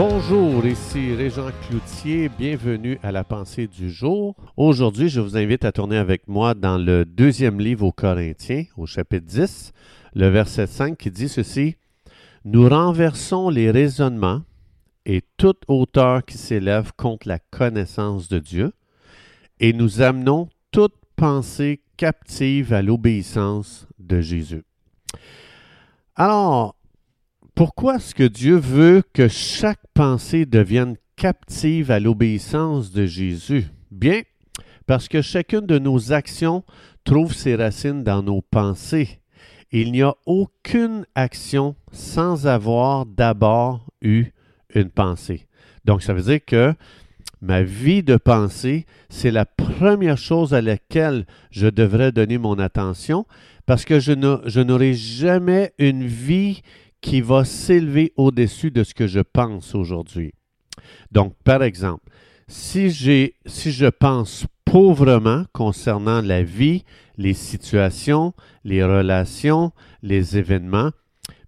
Bonjour, ici Régent Cloutier, bienvenue à la pensée du jour. Aujourd'hui, je vous invite à tourner avec moi dans le deuxième livre aux Corinthiens, au chapitre 10, le verset 5 qui dit ceci. Nous renversons les raisonnements et toute hauteur qui s'élève contre la connaissance de Dieu, et nous amenons toute pensée captive à l'obéissance de Jésus. Alors, pourquoi est-ce que Dieu veut que chaque pensée devienne captive à l'obéissance de Jésus? Bien, parce que chacune de nos actions trouve ses racines dans nos pensées. Il n'y a aucune action sans avoir d'abord eu une pensée. Donc, ça veut dire que ma vie de pensée, c'est la première chose à laquelle je devrais donner mon attention parce que je n'aurai jamais une vie qui va s'élever au-dessus de ce que je pense aujourd'hui. Donc, par exemple, si, je pense pauvrement concernant la vie, les situations, les relations, les événements,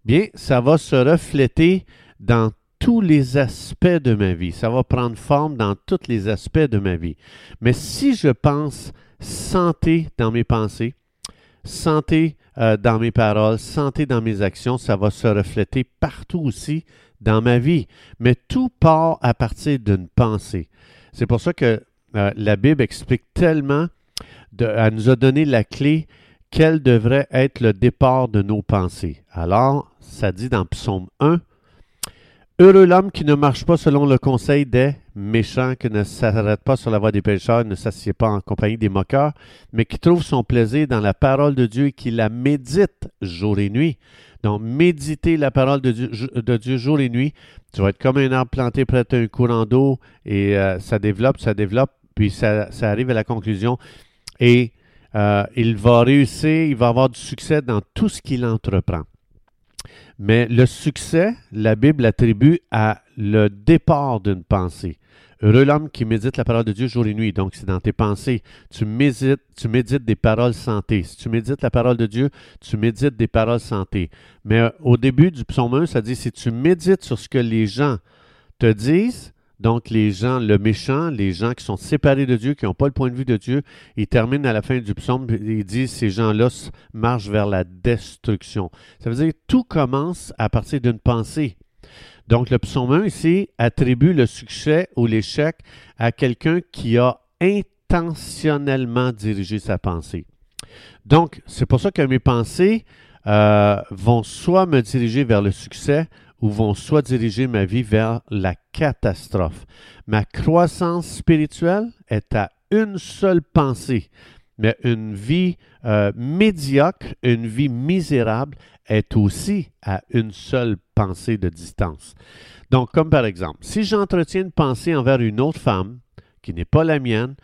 bien, ça va se refléter dans tous les aspects de ma vie. Ça va prendre forme dans tous les aspects de ma vie. Mais si je pense santé dans mes pensées, santé euh, dans mes paroles, santé dans mes actions, ça va se refléter partout aussi dans ma vie. Mais tout part à partir d'une pensée. C'est pour ça que euh, la Bible explique tellement, elle nous a donné la clé quel devrait être le départ de nos pensées. Alors, ça dit dans Psaume 1, Heureux l'homme qui ne marche pas selon le conseil des méchants, qui ne s'arrête pas sur la voie des pécheurs, ne s'assied pas en compagnie des moqueurs, mais qui trouve son plaisir dans la parole de Dieu et qui la médite jour et nuit. Donc, méditer la parole de Dieu, jour et nuit, tu vas être comme un arbre planté près d'un courant d'eau et euh, ça développe, ça développe, puis ça, arrive à la conclusion et euh, il va réussir, il va avoir du succès dans tout ce qu'il entreprend. Mais le succès, la Bible attribue à le départ d'une pensée. Heureux l'homme qui médite la parole de Dieu jour et nuit. Donc, c'est dans tes pensées. Tu médites, tu médites des paroles santé. Si tu médites la parole de Dieu, tu médites des paroles santé. Mais euh, au début du psaume 1, ça dit si tu médites sur ce que les gens te disent, donc, les gens, le méchant, les gens qui sont séparés de Dieu, qui n'ont pas le point de vue de Dieu, ils terminent à la fin du psaume, ils disent ces gens-là marchent vers la destruction. Ça veut dire que tout commence à partir d'une pensée. Donc, le psaume 1 ici attribue le succès ou l'échec à quelqu'un qui a intentionnellement dirigé sa pensée. Donc, c'est pour ça que mes pensées euh, vont soit me diriger vers le succès ou vont soit diriger ma vie vers la catastrophe. Ma croissance spirituelle est à une seule pensée, mais une vie euh, médiocre, une vie misérable est aussi à une seule pensée de distance. Donc, comme par exemple, si j'entretiens une pensée envers une autre femme qui n'est pas la mienne,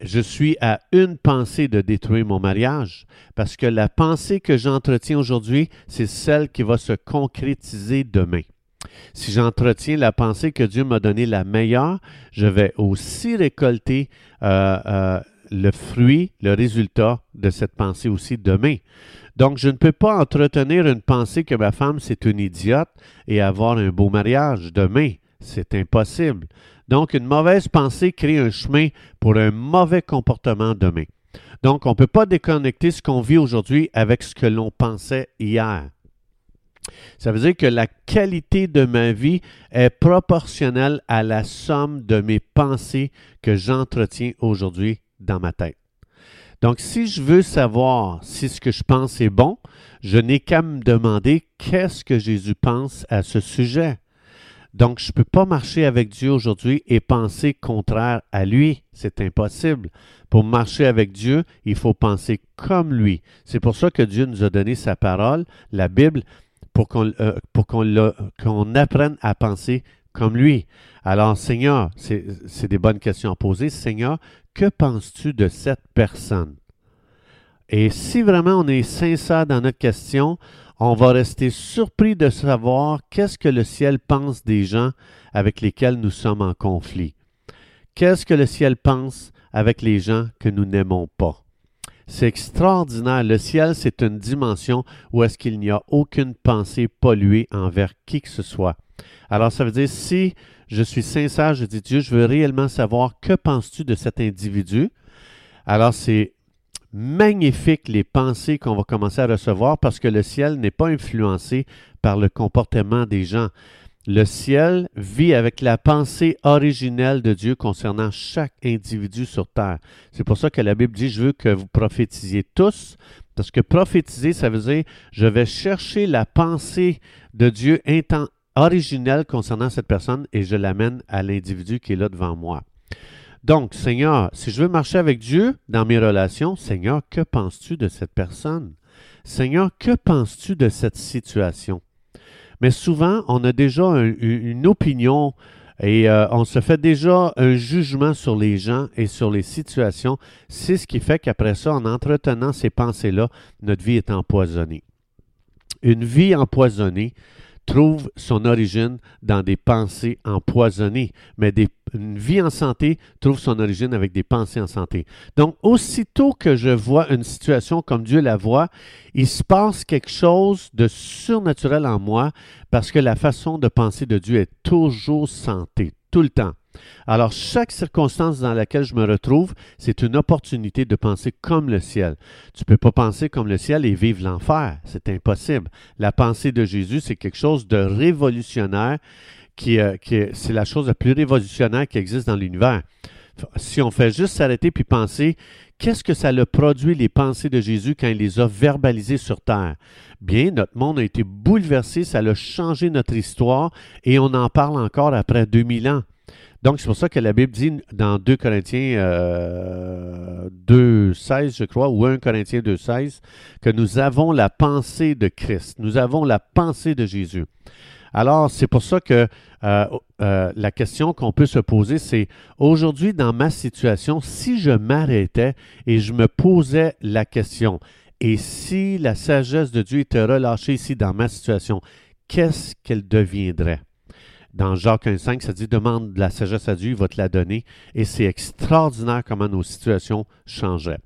je suis à une pensée de détruire mon mariage, parce que la pensée que j'entretiens aujourd'hui, c'est celle qui va se concrétiser demain. Si j'entretiens la pensée que Dieu m'a donnée la meilleure, je vais aussi récolter euh, euh, le fruit, le résultat de cette pensée aussi demain. Donc, je ne peux pas entretenir une pensée que ma femme, c'est une idiote et avoir un beau mariage demain. C'est impossible. Donc, une mauvaise pensée crée un chemin pour un mauvais comportement demain. Donc, on ne peut pas déconnecter ce qu'on vit aujourd'hui avec ce que l'on pensait hier. Ça veut dire que la qualité de ma vie est proportionnelle à la somme de mes pensées que j'entretiens aujourd'hui dans ma tête. Donc, si je veux savoir si ce que je pense est bon, je n'ai qu'à me demander qu'est-ce que Jésus pense à ce sujet. Donc, je ne peux pas marcher avec Dieu aujourd'hui et penser contraire à lui. C'est impossible. Pour marcher avec Dieu, il faut penser comme lui. C'est pour ça que Dieu nous a donné sa parole, la Bible, pour qu'on euh, apprenne à penser comme lui. Alors, Seigneur, c'est des bonnes questions à poser. Seigneur, que penses-tu de cette personne? Et si vraiment on est sincère dans notre question, on va rester surpris de savoir qu'est-ce que le ciel pense des gens avec lesquels nous sommes en conflit. Qu'est-ce que le ciel pense avec les gens que nous n'aimons pas? C'est extraordinaire. Le ciel, c'est une dimension où est-ce qu'il n'y a aucune pensée polluée envers qui que ce soit. Alors, ça veut dire, si je suis sincère, je dis Dieu, je veux réellement savoir que penses-tu de cet individu? Alors, c'est magnifique les pensées qu'on va commencer à recevoir parce que le ciel n'est pas influencé par le comportement des gens. Le ciel vit avec la pensée originelle de Dieu concernant chaque individu sur terre. C'est pour ça que la Bible dit, je veux que vous prophétisiez tous, parce que prophétiser, ça veut dire, je vais chercher la pensée de Dieu originelle concernant cette personne et je l'amène à l'individu qui est là devant moi. Donc, Seigneur, si je veux marcher avec Dieu dans mes relations, Seigneur, que penses-tu de cette personne? Seigneur, que penses-tu de cette situation? Mais souvent, on a déjà une opinion et euh, on se fait déjà un jugement sur les gens et sur les situations. C'est ce qui fait qu'après ça, en entretenant ces pensées-là, notre vie est empoisonnée. Une vie empoisonnée, trouve son origine dans des pensées empoisonnées, mais une vie en santé trouve son origine avec des pensées en santé. Donc, aussitôt que je vois une situation comme Dieu la voit, il se passe quelque chose de surnaturel en moi parce que la façon de penser de Dieu est toujours santé, tout le temps. Alors, chaque circonstance dans laquelle je me retrouve, c'est une opportunité de penser comme le ciel. Tu ne peux pas penser comme le ciel et vivre l'enfer. C'est impossible. La pensée de Jésus, c'est quelque chose de révolutionnaire, qui, euh, c'est la chose la plus révolutionnaire qui existe dans l'univers. Si on fait juste s'arrêter puis penser, qu'est-ce que ça a produit les pensées de Jésus quand il les a verbalisées sur terre? Bien, notre monde a été bouleversé, ça a changé notre histoire et on en parle encore après 2000 ans. Donc, c'est pour ça que la Bible dit dans 2 Corinthiens 2.16, euh, je crois, ou 1 Corinthiens 2.16, que nous avons la pensée de Christ. Nous avons la pensée de Jésus. Alors, c'est pour ça que euh, euh, la question qu'on peut se poser, c'est aujourd'hui, dans ma situation, si je m'arrêtais et je me posais la question, et si la sagesse de Dieu était relâchée ici dans ma situation, qu'est-ce qu'elle deviendrait? Dans Jacques 1,5, ça dit Demande de la sagesse à Dieu, il va te la donner. Et c'est extraordinaire comment nos situations changeaient.